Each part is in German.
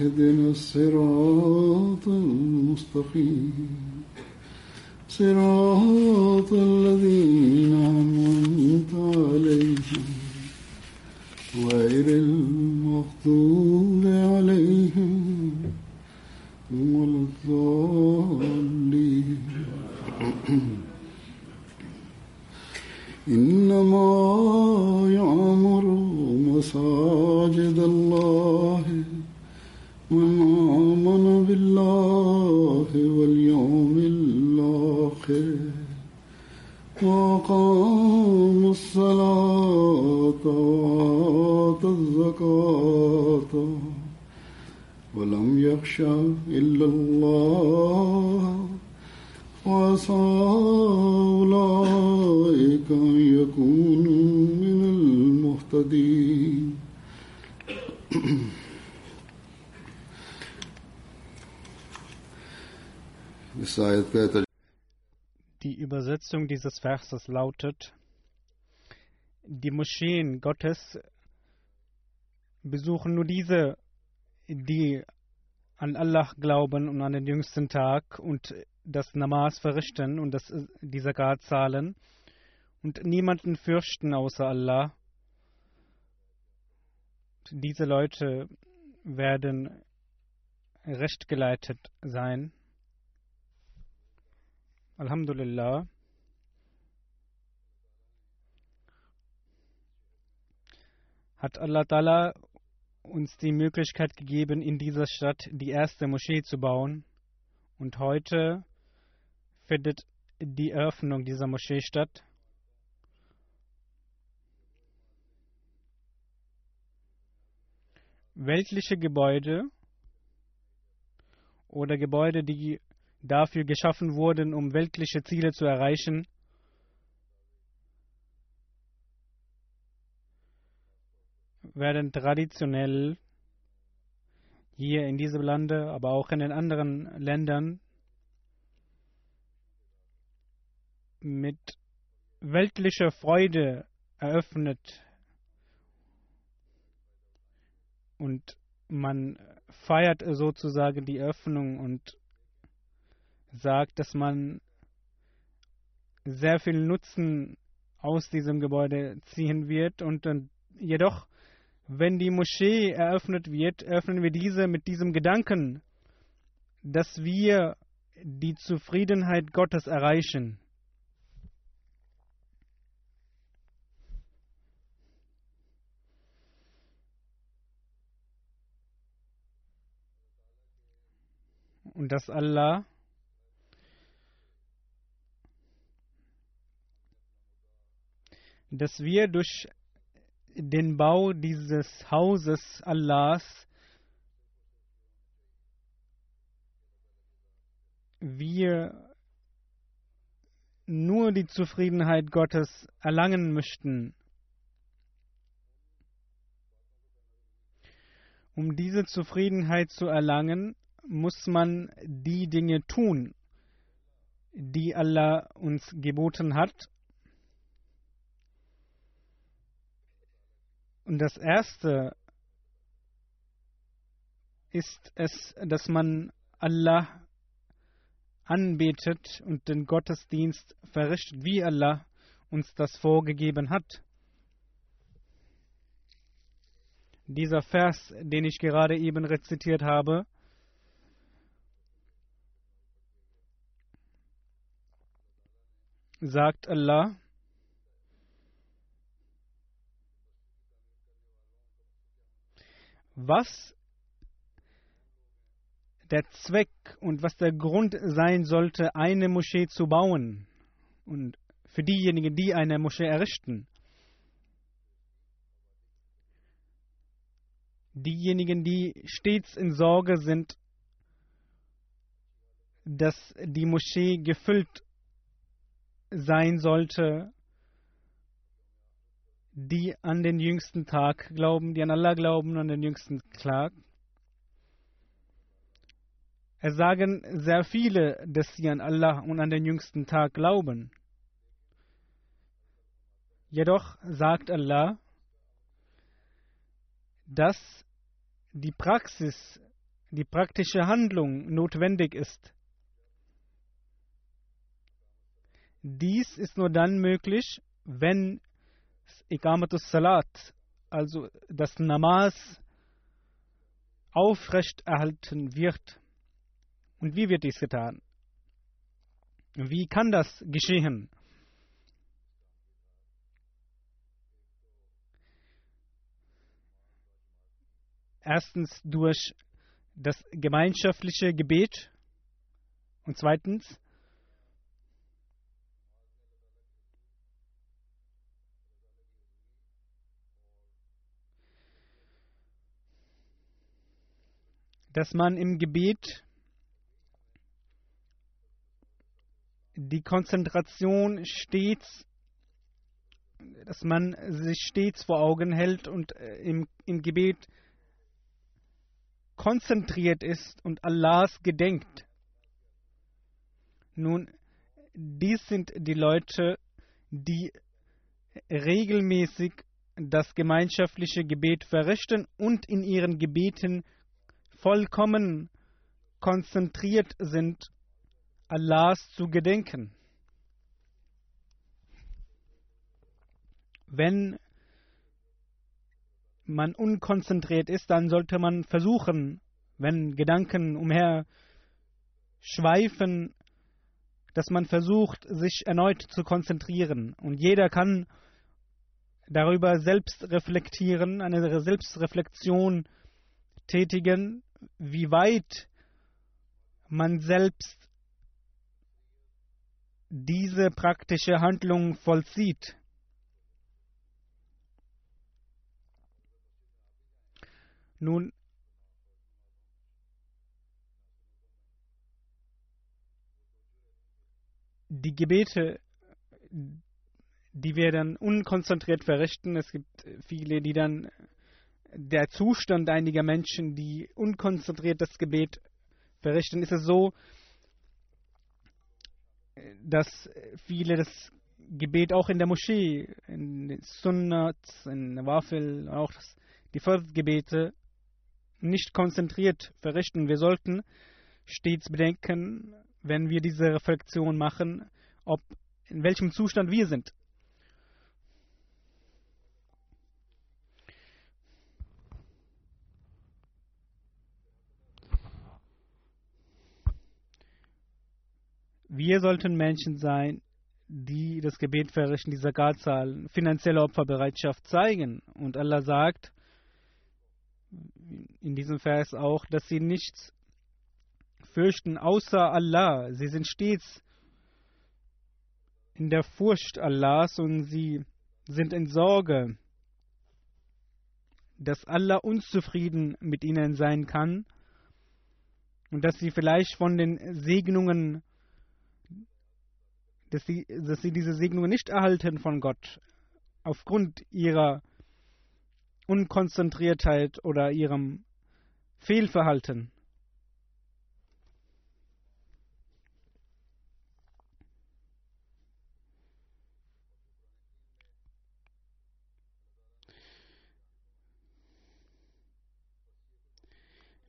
اهدنا الصراط المستقيم. صراط الذين Übersetzung dieses Verses lautet, die Moscheen Gottes besuchen nur diese, die an Allah glauben und an den jüngsten Tag und das Namas verrichten und das, die Zakat zahlen und niemanden fürchten außer Allah. Diese Leute werden rechtgeleitet sein. Alhamdulillah. Hat Allah Ta'ala uns die Möglichkeit gegeben, in dieser Stadt die erste Moschee zu bauen. Und heute findet die Eröffnung dieser Moschee statt. Weltliche Gebäude oder Gebäude, die dafür geschaffen wurden, um weltliche Ziele zu erreichen, werden traditionell hier in diesem Lande, aber auch in den anderen Ländern mit weltlicher Freude eröffnet. Und man feiert sozusagen die Öffnung und sagt, dass man sehr viel Nutzen aus diesem Gebäude ziehen wird und dann jedoch, wenn die Moschee eröffnet wird, öffnen wir diese mit diesem Gedanken, dass wir die Zufriedenheit Gottes erreichen. Und dass Allah dass wir durch den Bau dieses Hauses Allahs wir nur die Zufriedenheit Gottes erlangen möchten. Um diese Zufriedenheit zu erlangen, muss man die Dinge tun, die Allah uns geboten hat. Und das Erste ist es, dass man Allah anbetet und den Gottesdienst verrichtet, wie Allah uns das vorgegeben hat. Dieser Vers, den ich gerade eben rezitiert habe, sagt Allah, was der Zweck und was der Grund sein sollte, eine Moschee zu bauen und für diejenigen, die eine Moschee errichten. Diejenigen, die stets in Sorge sind, dass die Moschee gefüllt sein sollte, die an den jüngsten Tag glauben, die an Allah glauben, an den jüngsten Tag. Es sagen sehr viele, dass sie an Allah und an den jüngsten Tag glauben. Jedoch sagt Allah, dass die Praxis, die praktische Handlung notwendig ist. Dies ist nur dann möglich, wenn Ikamatus Salat, also das Namas, aufrechterhalten wird. Und wie wird dies getan? Wie kann das geschehen? Erstens durch das gemeinschaftliche Gebet und zweitens dass man im Gebet die Konzentration stets, dass man sich stets vor Augen hält und äh, im, im Gebet konzentriert ist und Allahs gedenkt. Nun, dies sind die Leute, die regelmäßig das gemeinschaftliche Gebet verrichten und in ihren Gebeten vollkommen konzentriert sind, Allahs zu gedenken. Wenn man unkonzentriert ist, dann sollte man versuchen, wenn Gedanken umher schweifen, dass man versucht, sich erneut zu konzentrieren. Und jeder kann darüber selbst reflektieren, eine Selbstreflexion tätigen, wie weit man selbst diese praktische Handlung vollzieht. Nun, die Gebete, die wir dann unkonzentriert verrichten, es gibt viele, die dann der Zustand einiger Menschen, die unkonzentriert das Gebet verrichten, ist es so, dass viele das Gebet auch in der Moschee, in den Sunnats, in der Wafel, auch die Fardgebete nicht konzentriert verrichten. Wir sollten stets bedenken, wenn wir diese Reflexion machen, ob in welchem Zustand wir sind. Wir sollten Menschen sein, die das Gebet verrichten, die Zakat zahlen, finanzielle Opferbereitschaft zeigen. Und Allah sagt in diesem Vers auch, dass sie nichts fürchten außer Allah. Sie sind stets in der Furcht Allahs und sie sind in Sorge, dass Allah unzufrieden mit ihnen sein kann und dass sie vielleicht von den Segnungen dass sie, dass sie diese Segnung nicht erhalten von Gott aufgrund ihrer Unkonzentriertheit oder ihrem Fehlverhalten.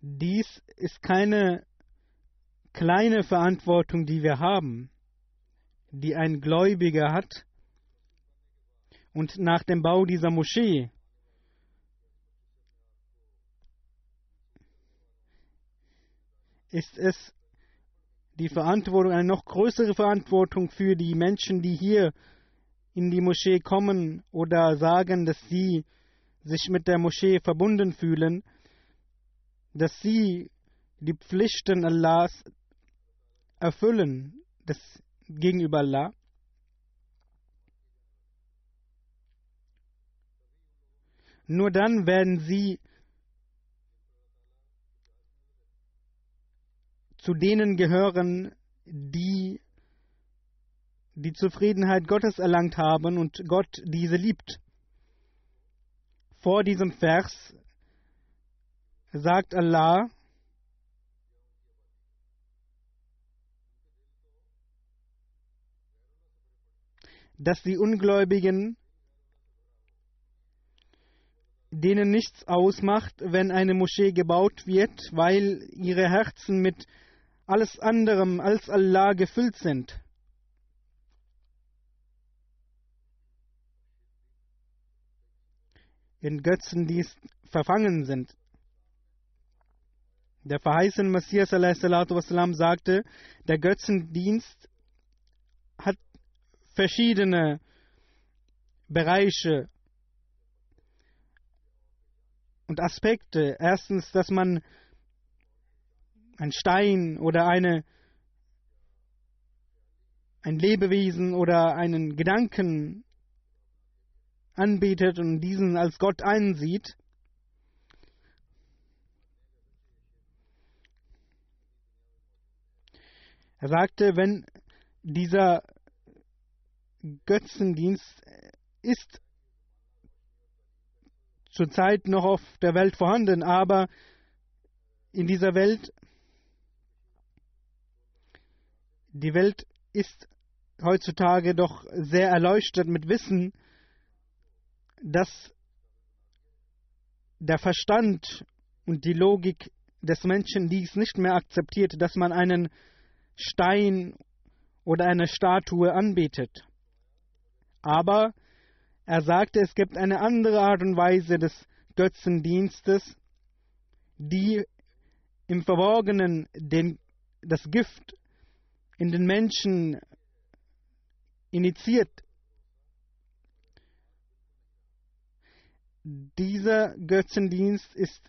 Dies ist keine kleine Verantwortung, die wir haben die ein Gläubiger hat. Und nach dem Bau dieser Moschee ist es die Verantwortung, eine noch größere Verantwortung für die Menschen, die hier in die Moschee kommen oder sagen, dass sie sich mit der Moschee verbunden fühlen, dass sie die Pflichten Allahs erfüllen das gegenüber Allah. Nur dann werden sie zu denen gehören, die die Zufriedenheit Gottes erlangt haben und Gott diese liebt. Vor diesem Vers sagt Allah, dass die Ungläubigen, denen nichts ausmacht, wenn eine Moschee gebaut wird, weil ihre Herzen mit alles anderem als Allah gefüllt sind. In Götzendienst verfangen sind. Der verheißene Messias wassalam, sagte, der Götzendienst hat verschiedene Bereiche und Aspekte. Erstens, dass man ein Stein oder eine, ein Lebewesen oder einen Gedanken anbietet und diesen als Gott einsieht. Er sagte, wenn dieser Götzendienst ist zurzeit noch auf der Welt vorhanden, aber in dieser Welt Die Welt ist heutzutage doch sehr erleuchtet mit Wissen, dass der Verstand und die Logik des Menschen dies nicht mehr akzeptiert, dass man einen Stein oder eine Statue anbetet. Aber er sagte, es gibt eine andere Art und Weise des Götzendienstes, die im Verborgenen den, das Gift in den Menschen initiiert. Dieser Götzendienst ist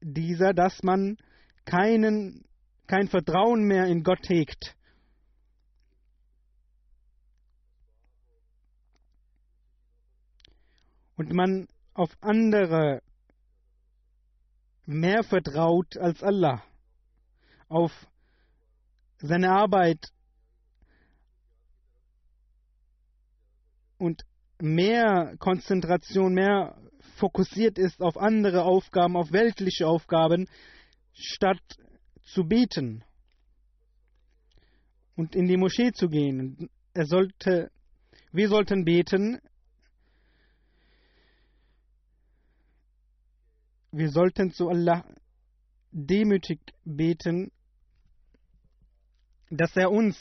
dieser, dass man keinen, kein Vertrauen mehr in Gott hegt. Und man auf andere mehr vertraut als Allah. Auf seine Arbeit und mehr Konzentration, mehr fokussiert ist auf andere Aufgaben, auf weltliche Aufgaben, statt zu beten und in die Moschee zu gehen. Er sollte, wir sollten beten. Wir sollten zu Allah demütig beten dass er uns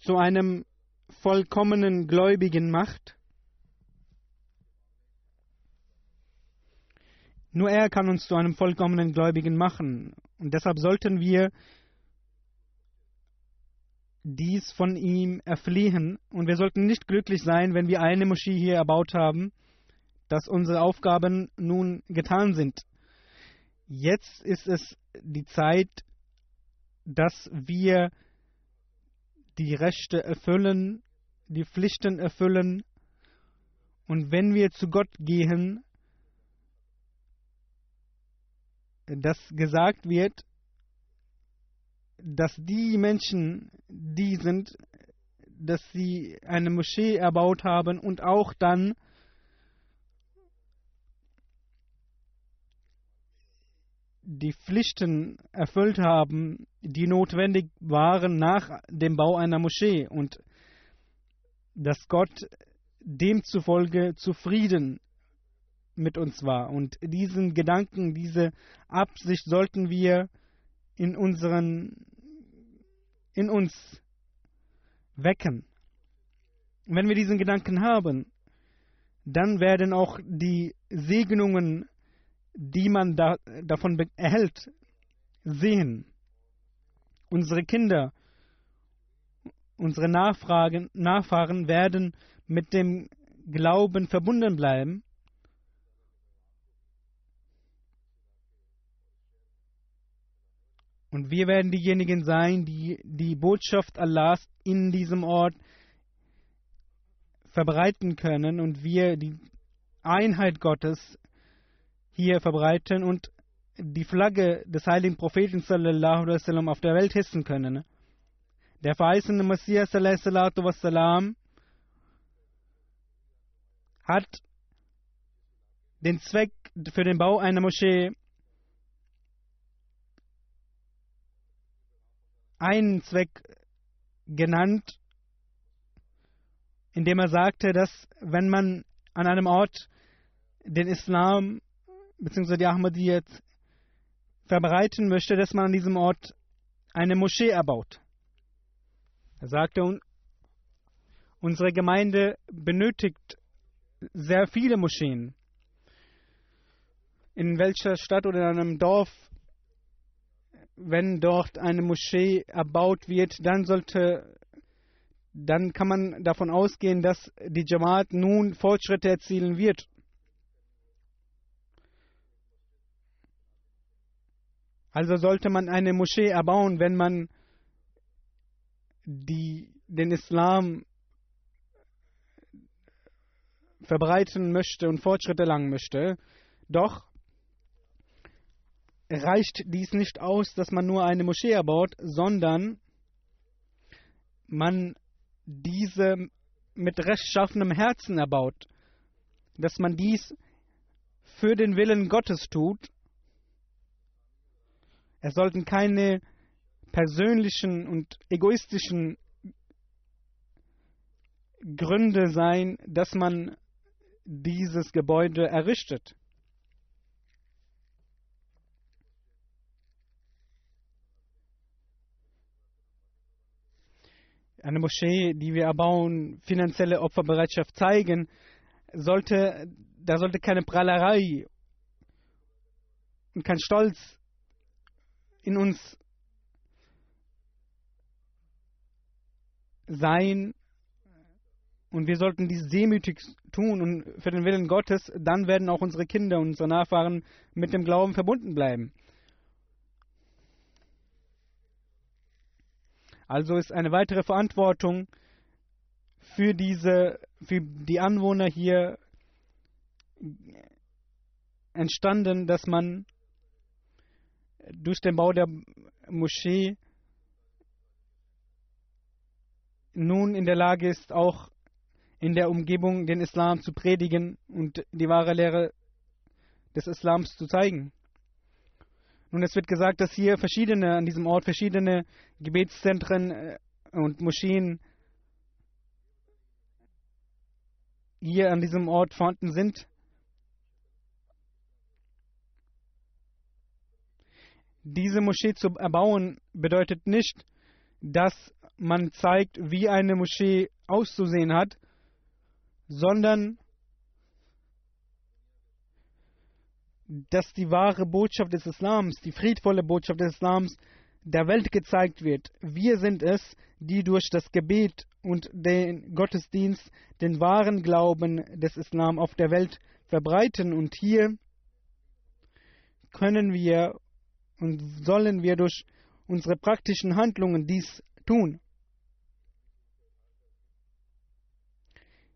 zu einem vollkommenen Gläubigen macht. Nur er kann uns zu einem vollkommenen Gläubigen machen. Und deshalb sollten wir dies von ihm erfliehen. Und wir sollten nicht glücklich sein, wenn wir eine Moschee hier erbaut haben, dass unsere Aufgaben nun getan sind. Jetzt ist es die Zeit, dass wir die Rechte erfüllen, die Pflichten erfüllen. Und wenn wir zu Gott gehen, dass gesagt wird, dass die Menschen, die sind, dass sie eine Moschee erbaut haben und auch dann die Pflichten erfüllt haben, die notwendig waren nach dem Bau einer Moschee und dass Gott demzufolge zufrieden mit uns war. Und diesen Gedanken, diese Absicht sollten wir in unseren, in uns wecken. Wenn wir diesen Gedanken haben, dann werden auch die Segnungen, die man da, davon erhält, sehen. Unsere Kinder, unsere Nachfragen, Nachfahren werden mit dem Glauben verbunden bleiben. Und wir werden diejenigen sein, die die Botschaft Allahs in diesem Ort verbreiten können und wir die Einheit Gottes hier verbreiten und die Flagge des heiligen Propheten wasallam auf der Welt hissen können. Der verheißene Messias wasallam hat den Zweck für den Bau einer Moschee einen Zweck genannt, indem er sagte, dass wenn man an einem Ort den Islam bzw. die Ahmadiyyat verbreiten möchte, dass man an diesem Ort eine Moschee erbaut. Er sagte, unsere Gemeinde benötigt sehr viele Moscheen. In welcher Stadt oder in einem Dorf, wenn dort eine Moschee erbaut wird, dann sollte, dann kann man davon ausgehen, dass die Jamaat nun Fortschritte erzielen wird. Also sollte man eine Moschee erbauen, wenn man die, den Islam verbreiten möchte und Fortschritte erlangen möchte. Doch reicht dies nicht aus, dass man nur eine Moschee erbaut, sondern man diese mit rechtschaffenem Herzen erbaut, dass man dies für den Willen Gottes tut es sollten keine persönlichen und egoistischen Gründe sein, dass man dieses Gebäude errichtet. Eine Moschee, die wir erbauen, finanzielle Opferbereitschaft zeigen, sollte, da sollte keine Prahlerei und kein Stolz in uns sein und wir sollten dies demütig tun und für den Willen Gottes, dann werden auch unsere Kinder und unsere Nachfahren mit dem Glauben verbunden bleiben. Also ist eine weitere Verantwortung für diese, für die Anwohner hier entstanden, dass man durch den Bau der Moschee nun in der Lage ist, auch in der Umgebung den Islam zu predigen und die wahre Lehre des Islams zu zeigen. Nun, es wird gesagt, dass hier verschiedene, an diesem Ort verschiedene Gebetszentren äh, und Moscheen hier an diesem Ort vorhanden sind. Diese Moschee zu erbauen bedeutet nicht, dass man zeigt, wie eine Moschee auszusehen hat, sondern dass die wahre Botschaft des Islams, die friedvolle Botschaft des Islams der Welt gezeigt wird. Wir sind es, die durch das Gebet und den Gottesdienst den wahren Glauben des Islam auf der Welt verbreiten. Und hier können wir und sollen wir durch unsere praktischen Handlungen dies tun.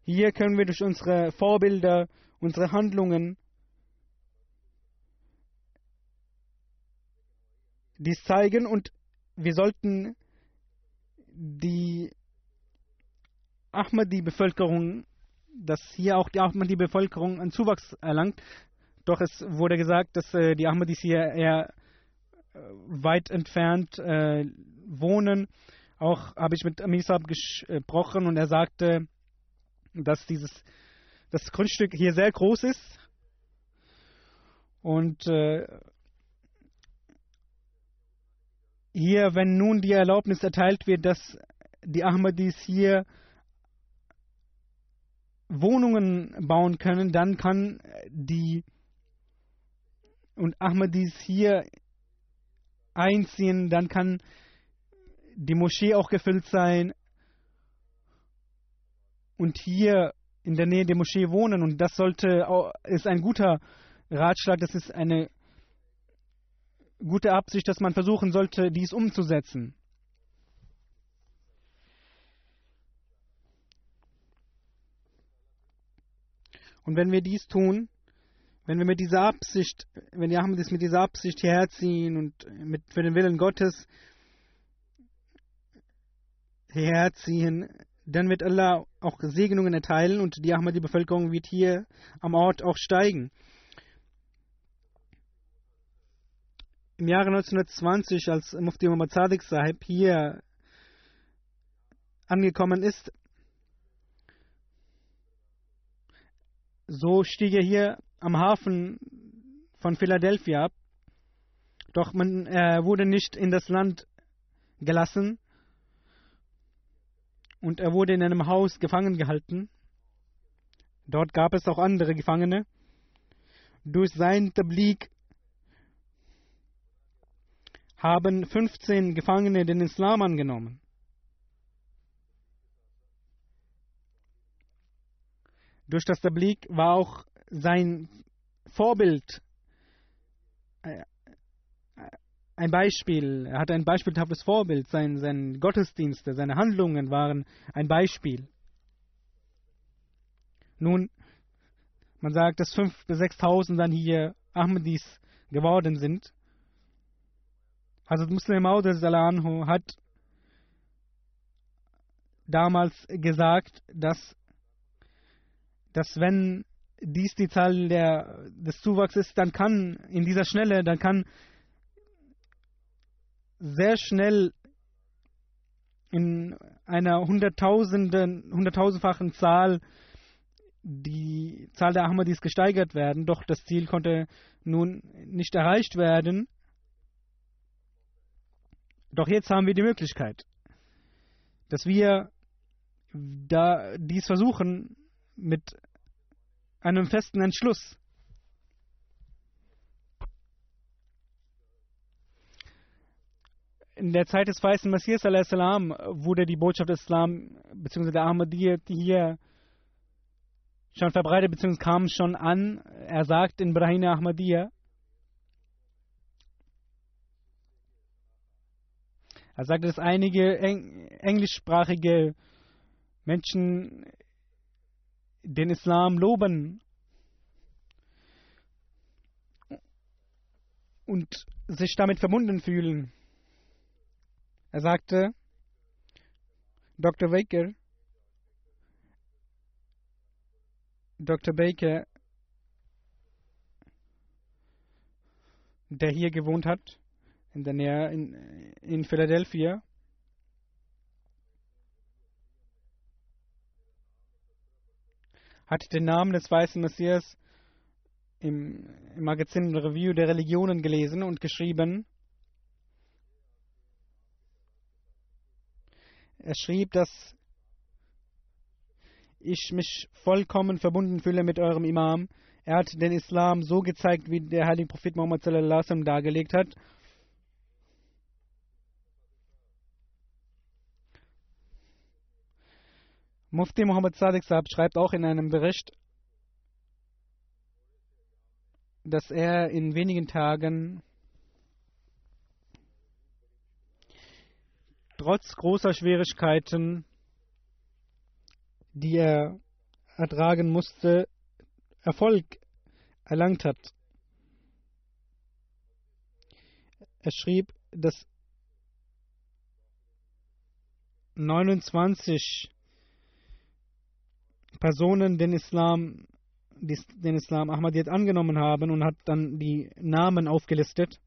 Hier können wir durch unsere Vorbilder, unsere Handlungen dies zeigen und wir sollten die Ahmadi-Bevölkerung, dass hier auch die Ahmadi-Bevölkerung einen Zuwachs erlangt. Doch es wurde gesagt, dass äh, die Ahmadis hier eher weit entfernt äh, wohnen. Auch habe ich mit Amisab gesprochen und er sagte, dass dieses das Grundstück hier sehr groß ist Und äh, hier, wenn nun die Erlaubnis erteilt wird, dass die Ahmadis hier Wohnungen bauen können, dann kann die und Ahmadis hier einziehen, dann kann die Moschee auch gefüllt sein und hier in der Nähe der Moschee wohnen und das sollte ist ein guter Ratschlag, das ist eine gute Absicht, dass man versuchen sollte, dies umzusetzen. Und wenn wir dies tun, wenn wir mit dieser Absicht, wenn die Ahmadis mit dieser Absicht hierher ziehen und mit, für den Willen Gottes hierher ziehen, dann wird Allah auch Segnungen erteilen und die Ahmadi-Bevölkerung wird hier am Ort auch steigen. Im Jahre 1920, als Mufti Muhammad Sadiq Sahib hier angekommen ist, so stieg er hier am Hafen von Philadelphia. Doch man äh, wurde nicht in das Land gelassen, und er wurde in einem Haus gefangen gehalten. Dort gab es auch andere Gefangene. Durch sein Tablik haben 15 Gefangene den Islam angenommen. Durch das Tablik war auch sein Vorbild äh, ein Beispiel, er hatte ein beispielhaftes Vorbild, sein, sein Gottesdienste, seine Handlungen waren ein Beispiel. Nun, man sagt, dass 5.000 bis 6.000 dann hier Ahmadis geworden sind. Also Muslim anhu hat damals gesagt, dass, dass wenn dies die Zahl der, des Zuwachses ist, dann kann in dieser Schnelle, dann kann sehr schnell in einer hunderttausenden, hunderttausendfachen Zahl die Zahl der Ahmadis gesteigert werden, doch das Ziel konnte nun nicht erreicht werden. Doch jetzt haben wir die Möglichkeit, dass wir da dies versuchen mit einem festen Entschluss. in der Zeit des weißen Messias wurde die Botschaft des Islam bzw. der Ahmadiyya hier schon verbreitet bzw. kam schon an. Er sagt in Brahim Ahmadiyya, er sagt, dass einige Eng englischsprachige Menschen den Islam loben und sich damit verbunden fühlen. Er sagte, Dr. Baker, Dr. Baker, der hier gewohnt hat, in der Nähe in, in Philadelphia, hat den Namen des weißen Messias im, Magazin Review der Religionen gelesen und geschrieben, Er schrieb, dass ich mich vollkommen verbunden fühle mit eurem Imam. Er hat den Islam so gezeigt, wie der heilige Prophet Muhammad sallam dargelegt hat. Mufti Muhammad Sadiq Saab schreibt auch in einem Bericht, dass er in wenigen Tagen trotz großer Schwierigkeiten, die er ertragen musste, Erfolg erlangt hat. Er schrieb, dass 29 Personen den Islam, den Islam Ahmadiyyat angenommen haben und hat dann die Namen aufgelistet.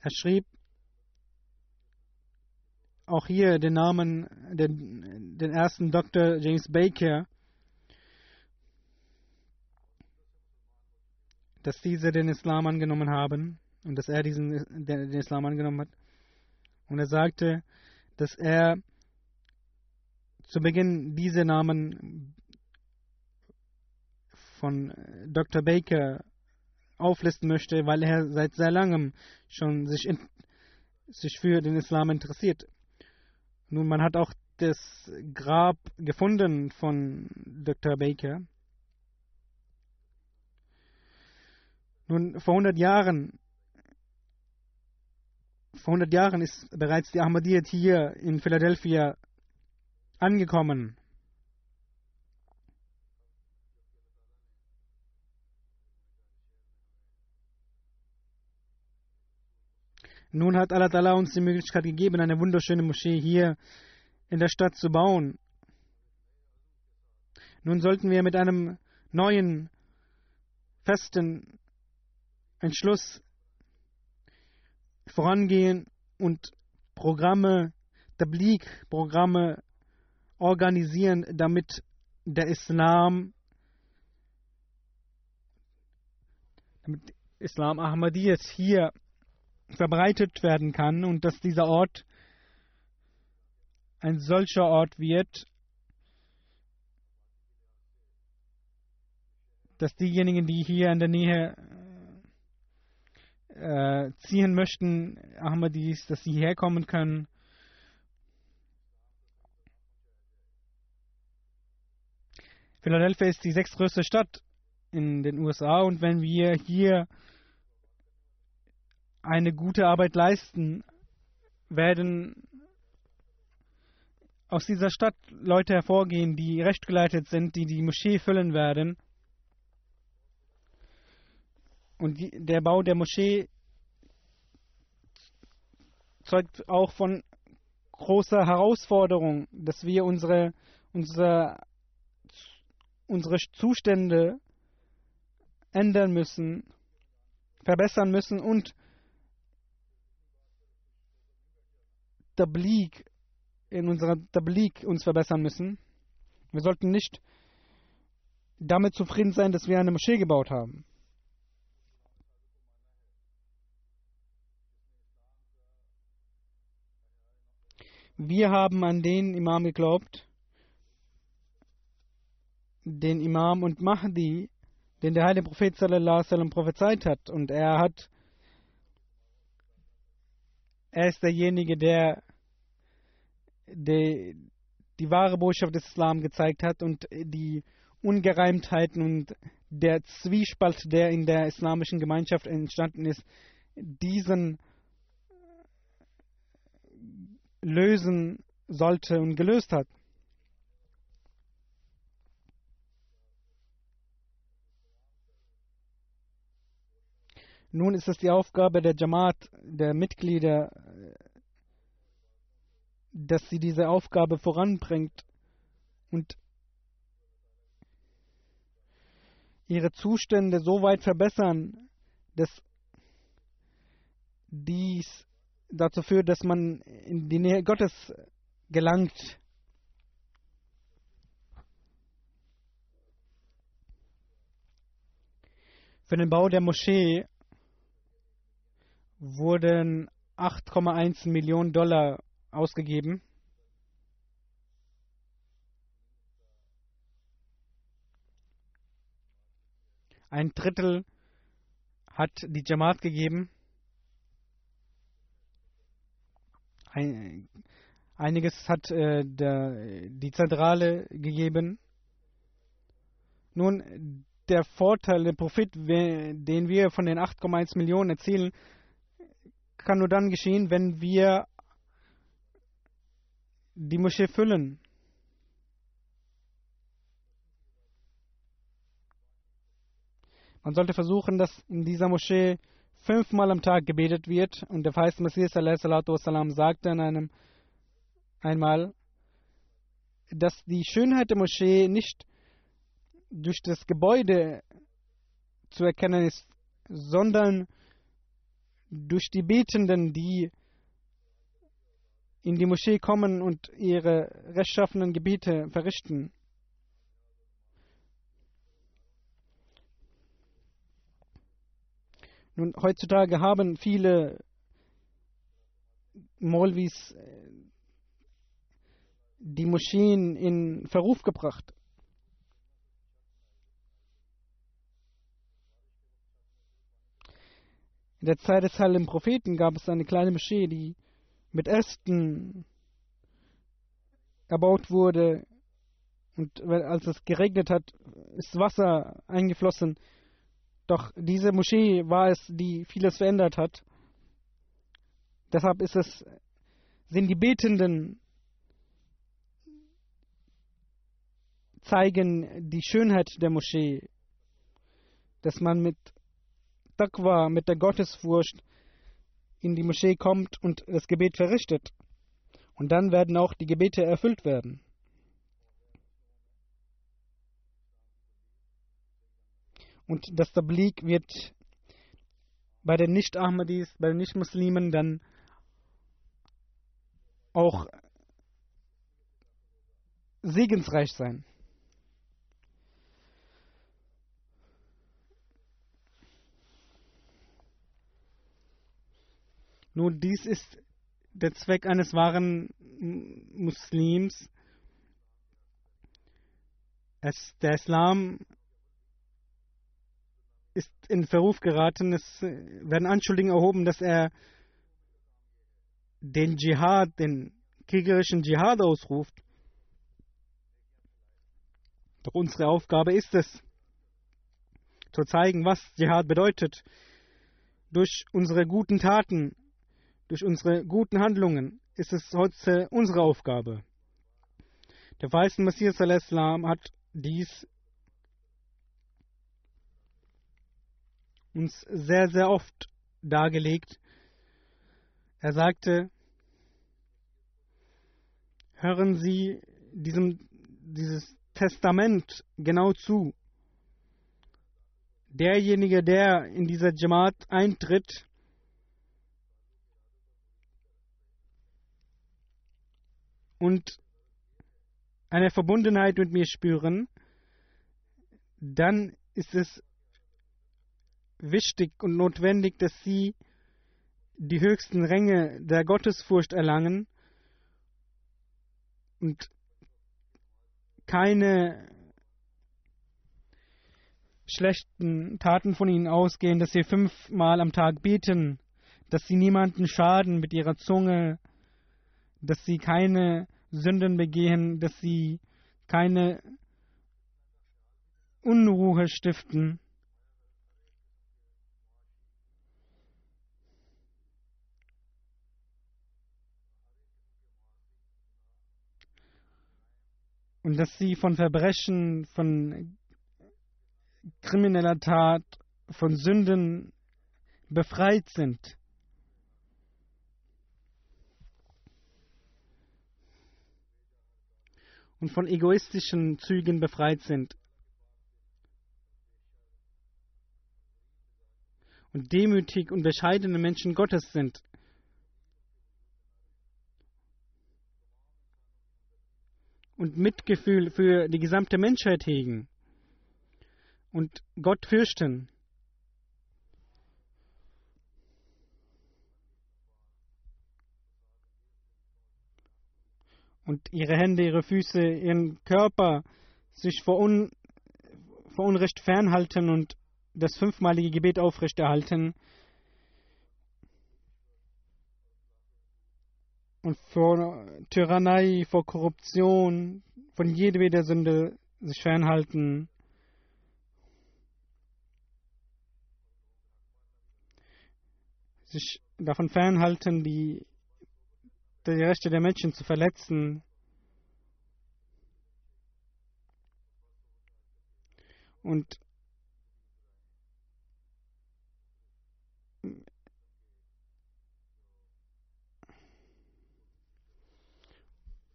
Er schrieb, auch hier den Namen, den, den ersten Dr. James Baker. dass diese den Islam angenommen haben und dass er diesen den, den Islam angenommen hat. Und er sagte, dass er zu Beginn diese Namen von Dr. Baker auflisten möchte, weil er seit sehr langem schon sich, in, sich für den Islam interessiert. Nun, man hat auch das Grab gefunden von Dr. Baker. Nun, vor 100 Jahren, vor 100 Jahren ist bereits die Ahmadiyyat hier in Philadelphia angekommen. Nun hat Allah Ta'ala uns die Möglichkeit gegeben, eine wunderschöne Moschee hier in der Stadt zu bauen. Nun sollten wir mit einem neuen, festen Entschluss vorangehen und Programme, Tablik-Programme organisieren, damit der Islam, damit Islam Ahmadiyyat hier verbreitet werden kann und dass dieser Ort ein solcher Ort wird, dass diejenigen, die hier in der Nähe äh, ziehen möchten, Ahmadis, dass sie herkommen können. Philadelphia ist die sechstgrößte Stadt in den USA und wenn wir hier eine gute Arbeit leisten, werden aus dieser Stadt Leute hervorgehen, die rechtgeleitet sind, die die Moschee füllen werden. Und die, der Bau der Moschee zeugt auch von großer Herausforderung, dass wir unsere, unsere, unsere Zustände ändern müssen, verbessern müssen und Tablik, in unserer Tablik uns verbessern müssen. Wir sollten nicht damit zufrieden sein, dass wir eine Moschee gebaut haben. Wir haben an den Imam geglaubt, den Imam und Mahdi, den der heilige Prophet sallallahu alaihi prophezeit hat. Und er hat, er ist derjenige, der die, die wahre Botschaft des Islam gezeigt hat und die Ungereimtheiten und der Zwiespalt, der in der islamischen Gemeinschaft entstanden ist, diesen lösen sollte und gelöst hat. Nun ist es die Aufgabe der Jamaat, der Mitglieder, dass sie diese Aufgabe voranbringt und ihre Zustände so weit verbessern, dass dies dazu führt, dass man in die Nähe Gottes gelangt. Für den Bau der Moschee wurden 8,1 Millionen Dollar ausgegeben. Ein Drittel hat die Jamaat gegeben. Ein, einiges hat äh, der, die Zentrale gegeben. Nun, der Vorteil, der Profit, den wir von den 8,1 Millionen erzielen, kann nur dann geschehen, wenn wir die Moschee füllen. Man sollte versuchen, dass in dieser Moschee fünfmal am Tag gebetet wird. Und der Feist Messias sagte in einem einmal, dass die Schönheit der Moschee nicht durch das Gebäude zu erkennen ist, sondern durch die Betenden, die in die Moschee kommen und ihre rechtschaffenen Gebete verrichten. Nun, heutzutage haben viele Molvis äh, die Moscheen in Verruf gebracht. In der Zeit des Heiligen Propheten gab es eine kleine Moschee, die mit Ästen erbaut wurde. Und als es geregnet hat, ist Wasser eingeflossen. Doch diese Moschee war es, die vieles verändert hat. Deshalb ist es, sind die Betenden zeigen die Schönheit der Moschee, dass man mit Taqwa, mit der Gottesfurcht in die Moschee kommt und das Gebet verrichtet. Und dann werden auch die Gebete erfüllt werden. Und das Tablik wird bei den Nicht-Ahmadis, bei den Nicht-Muslimen dann auch segensreich sein. Nun, dies ist der Zweck eines wahren Muslims. Es, der Islam ist in Verruf geraten. Es werden Anschuldigungen erhoben, dass er den Dschihad, den kriegerischen Dschihad ausruft. Doch unsere Aufgabe ist es, zu zeigen, was Dschihad bedeutet. Durch unsere guten Taten durch unsere guten Handlungen ist es heute unsere Aufgabe. Der weiße Messias al-Islam hat dies uns sehr, sehr oft dargelegt. Er sagte, hören Sie diesem, dieses Testament genau zu. Derjenige, der in dieser Jamaat eintritt, und eine Verbundenheit mit mir spüren, dann ist es wichtig und notwendig, dass sie die höchsten Ränge der Gottesfurcht erlangen und keine schlechten Taten von ihnen ausgehen, dass sie fünfmal am Tag beten, dass sie niemanden schaden mit ihrer Zunge, dass sie keine Sünden begehen, dass sie keine Unruhe stiften. Und dass sie von Verbrechen, von krimineller Tat, von Sünden befreit sind. Und von egoistischen Zügen befreit sind. Und demütig und bescheidene Menschen Gottes sind. Und Mitgefühl für die gesamte Menschheit hegen. Und Gott fürchten. Und ihre Hände, ihre Füße, ihren Körper sich vor, Un, vor Unrecht fernhalten und das fünfmalige Gebet aufrechterhalten und vor Tyrannei, vor Korruption, von jedweder Sünde sich fernhalten. Sich davon fernhalten, die die Rechte der Menschen zu verletzen. Und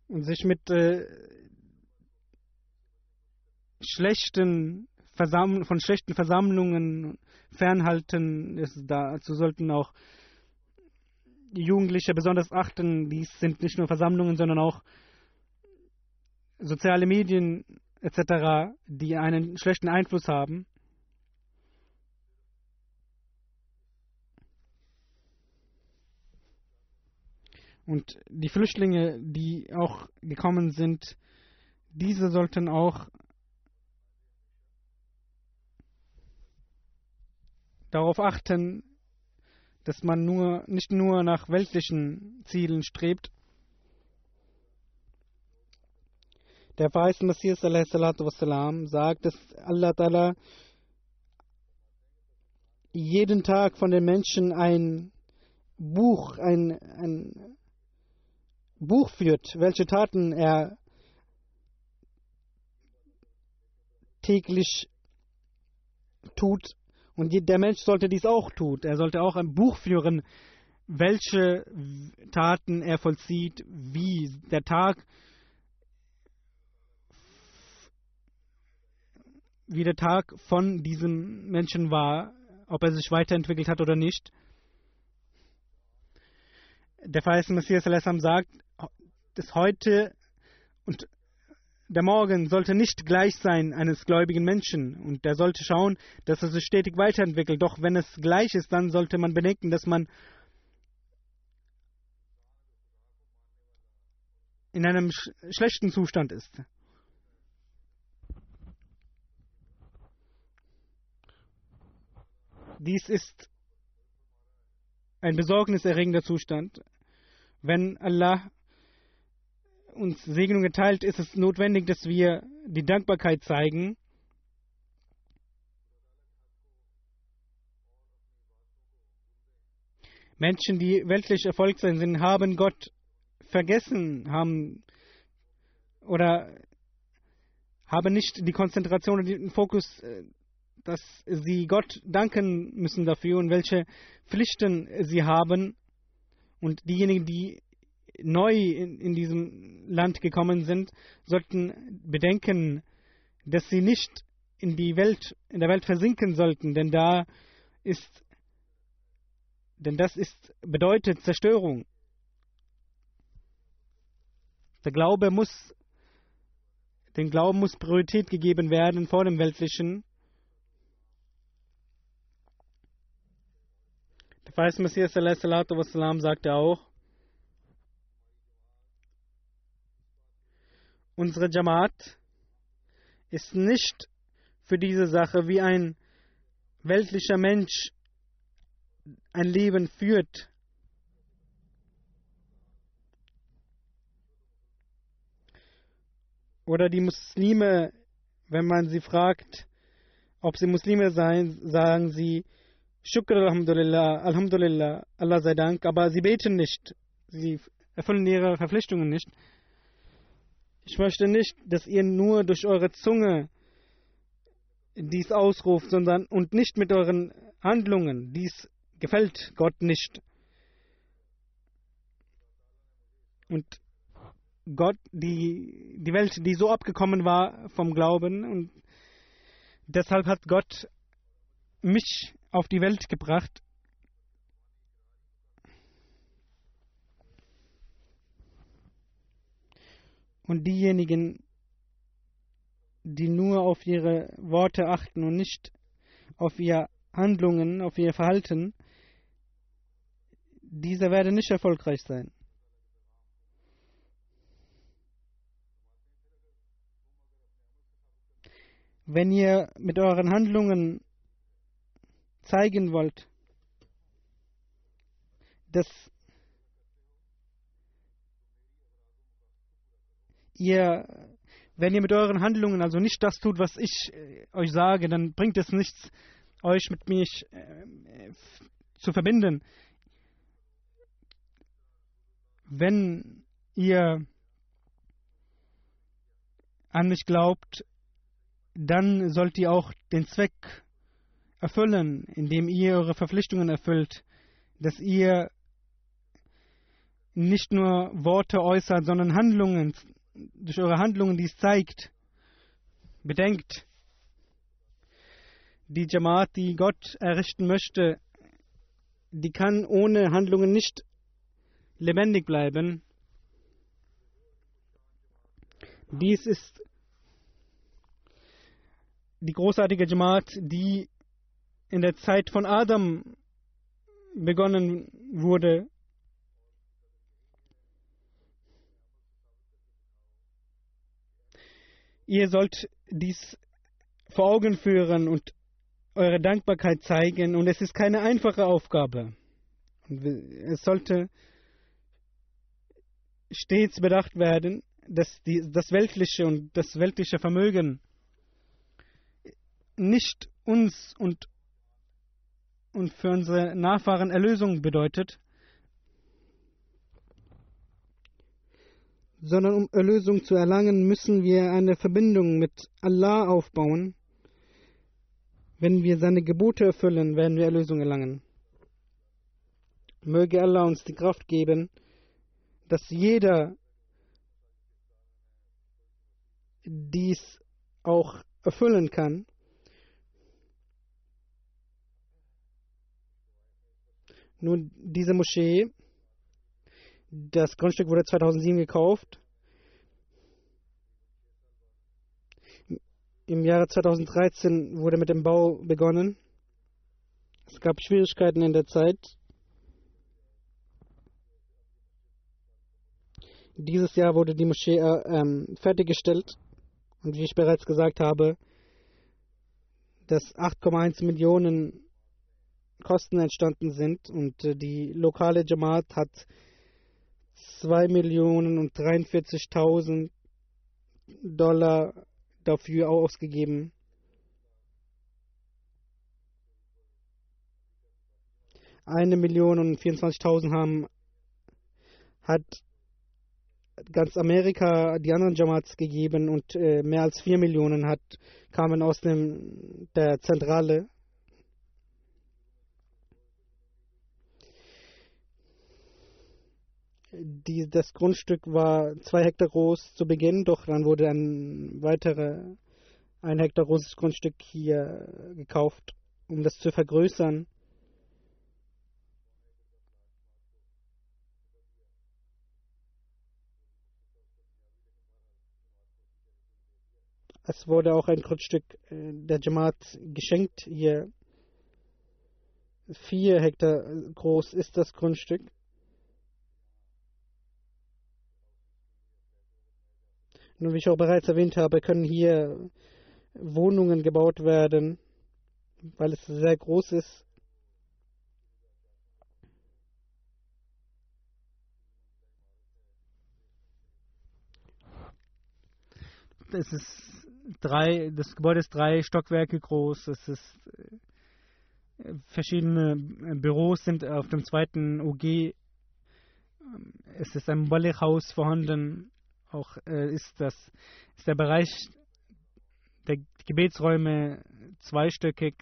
sich mit äh, schlechten Versammlungen, von schlechten Versammlungen fernhalten. dazu sollten auch Jugendliche besonders achten, dies sind nicht nur Versammlungen, sondern auch soziale Medien etc., die einen schlechten Einfluss haben. Und die Flüchtlinge, die auch gekommen sind, diese sollten auch darauf achten, dass man nur, nicht nur nach weltlichen Zielen strebt. Der verheißene Messias sagt, dass Allah Ta'ala jeden Tag von den Menschen ein Buch, ein, ein Buch führt, welche Taten er täglich tut und der Mensch sollte dies auch tun. Er sollte auch ein Buch führen, welche Taten er vollzieht, wie der Tag, wie der Tag von diesem Menschen war, ob er sich weiterentwickelt hat oder nicht. Der verheißene Messias sagt, dass heute und der Morgen sollte nicht gleich sein eines gläubigen Menschen und der sollte schauen, dass er sich stetig weiterentwickelt. Doch wenn es gleich ist, dann sollte man bedenken, dass man in einem sch schlechten Zustand ist. Dies ist ein besorgniserregender Zustand, wenn Allah uns Segnung erteilt, ist es notwendig, dass wir die Dankbarkeit zeigen. Menschen, die weltlich erfolgreich sind, haben Gott vergessen, haben oder haben nicht die Konzentration und den Fokus, äh, dass sie Gott danken müssen dafür und welche Pflichten sie haben. Und diejenigen, die neu in, in diesem Land gekommen sind, sollten bedenken, dass sie nicht in die Welt, in der Welt versinken sollten, denn da ist, denn das ist, bedeutet Zerstörung. Der Glaube muss, dem Glauben muss Priorität gegeben werden vor dem Weltlichen. Der Verheißene Messias sagte auch, Unsere Jamaat ist nicht für diese Sache wie ein weltlicher Mensch ein Leben führt. Oder die Muslime, wenn man sie fragt, ob sie Muslime seien, sagen sie, Shukr Alhamdulillah, Alhamdulillah, Allah sei Dank, aber sie beten nicht. Sie erfüllen ihre Verpflichtungen nicht. Ich möchte nicht, dass ihr nur durch eure Zunge dies ausruft, sondern und nicht mit euren Handlungen. Dies gefällt Gott nicht. Und Gott, die, die Welt, die so abgekommen war vom Glauben, und deshalb hat Gott mich auf die Welt gebracht, Und diejenigen, die nur auf ihre Worte achten und nicht auf ihre Handlungen, auf ihr Verhalten, diese werden nicht erfolgreich sein. Wenn ihr mit euren Handlungen zeigen wollt, dass ihr, wenn ihr mit euren Handlungen also nicht das tut, was ich äh, euch sage, dann bringt es nichts, euch mit mir äh, zu verbinden. Wenn ihr an mich glaubt, dann sollt ihr auch den Zweck erfüllen, indem ihr eure Verpflichtungen erfüllt, dass ihr nicht nur Worte äußert, sondern Handlungen durch eure Handlungen dies zeigt. Bedenkt, die Jamaat, die Gott errichten möchte, die kann ohne Handlungen nicht lebendig bleiben. Dies ist die großartige Jamaat, die in der Zeit von Adam begonnen wurde Ihr sollt dies vor Augen führen und eure Dankbarkeit zeigen. Und es ist keine einfache Aufgabe. Es sollte stets bedacht werden, dass die, das weltliche und das weltliche Vermögen nicht uns und, und für unsere Nachfahren Erlösung bedeutet, sondern um Erlösung zu erlangen, müssen wir eine Verbindung mit Allah aufbauen. Wenn wir seine Gebote erfüllen, werden wir Erlösung erlangen. Möge Allah uns die Kraft geben, dass jeder dies auch erfüllen kann. Nun, diese Moschee, das Grundstück wurde 2007 gekauft. Im Jahre 2013 wurde mit dem Bau begonnen. Es gab Schwierigkeiten in der Zeit. Dieses Jahr wurde die Moschee äh, ähm, fertiggestellt. Und wie ich bereits gesagt habe, dass 8,1 Millionen Kosten entstanden sind und äh, die lokale Jamaat hat 2 Millionen und 43.000 Dollar dafür ausgegeben. Eine Million und 24.000 haben hat ganz Amerika die anderen Jamaats gegeben und äh, mehr als 4 Millionen hat, kamen aus dem, der Zentrale. Die, das Grundstück war zwei Hektar groß zu Beginn, doch dann wurde ein weiteres, ein Hektar großes Grundstück hier gekauft, um das zu vergrößern. Es wurde auch ein Grundstück äh, der Jamaat geschenkt. Hier vier Hektar groß ist das Grundstück. Nun, wie ich auch bereits erwähnt habe, können hier Wohnungen gebaut werden, weil es sehr groß ist. Es ist drei, das Gebäude ist drei Stockwerke groß. Es ist äh, verschiedene äh, Büros sind auf dem zweiten OG. Ähm, es ist ein Ballighaus vorhanden. Auch äh, ist das ist der Bereich der Gebetsräume zweistöckig.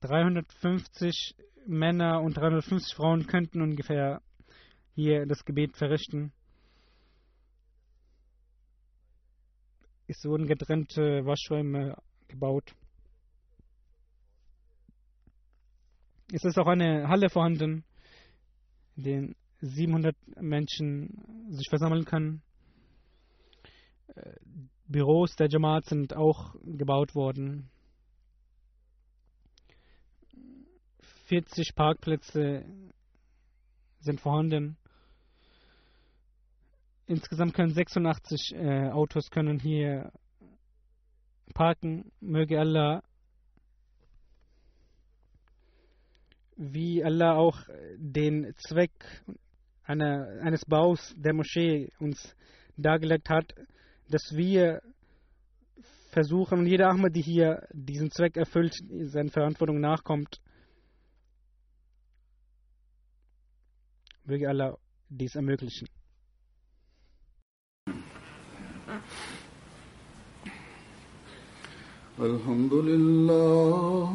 Dreihundertfünfzig Männer und 350 Frauen könnten ungefähr hier das Gebet verrichten. Es wurden getrennte Waschräume gebaut. Es ist auch eine Halle vorhanden, in der 700 Menschen sich versammeln können. Äh, Büros der Jamaat sind auch gebaut worden. 40 Parkplätze sind vorhanden. Insgesamt können 86 äh, Autos können hier parken. Möge Allah, wie Allah auch äh, den Zweck einer, eines Baus der Moschee uns dargelegt hat, dass wir versuchen und jeder Ahmadi hier diesen Zweck erfüllt, seinen Verantwortung nachkommt. Möge Allah dies ermöglichen. Alhamdulillah.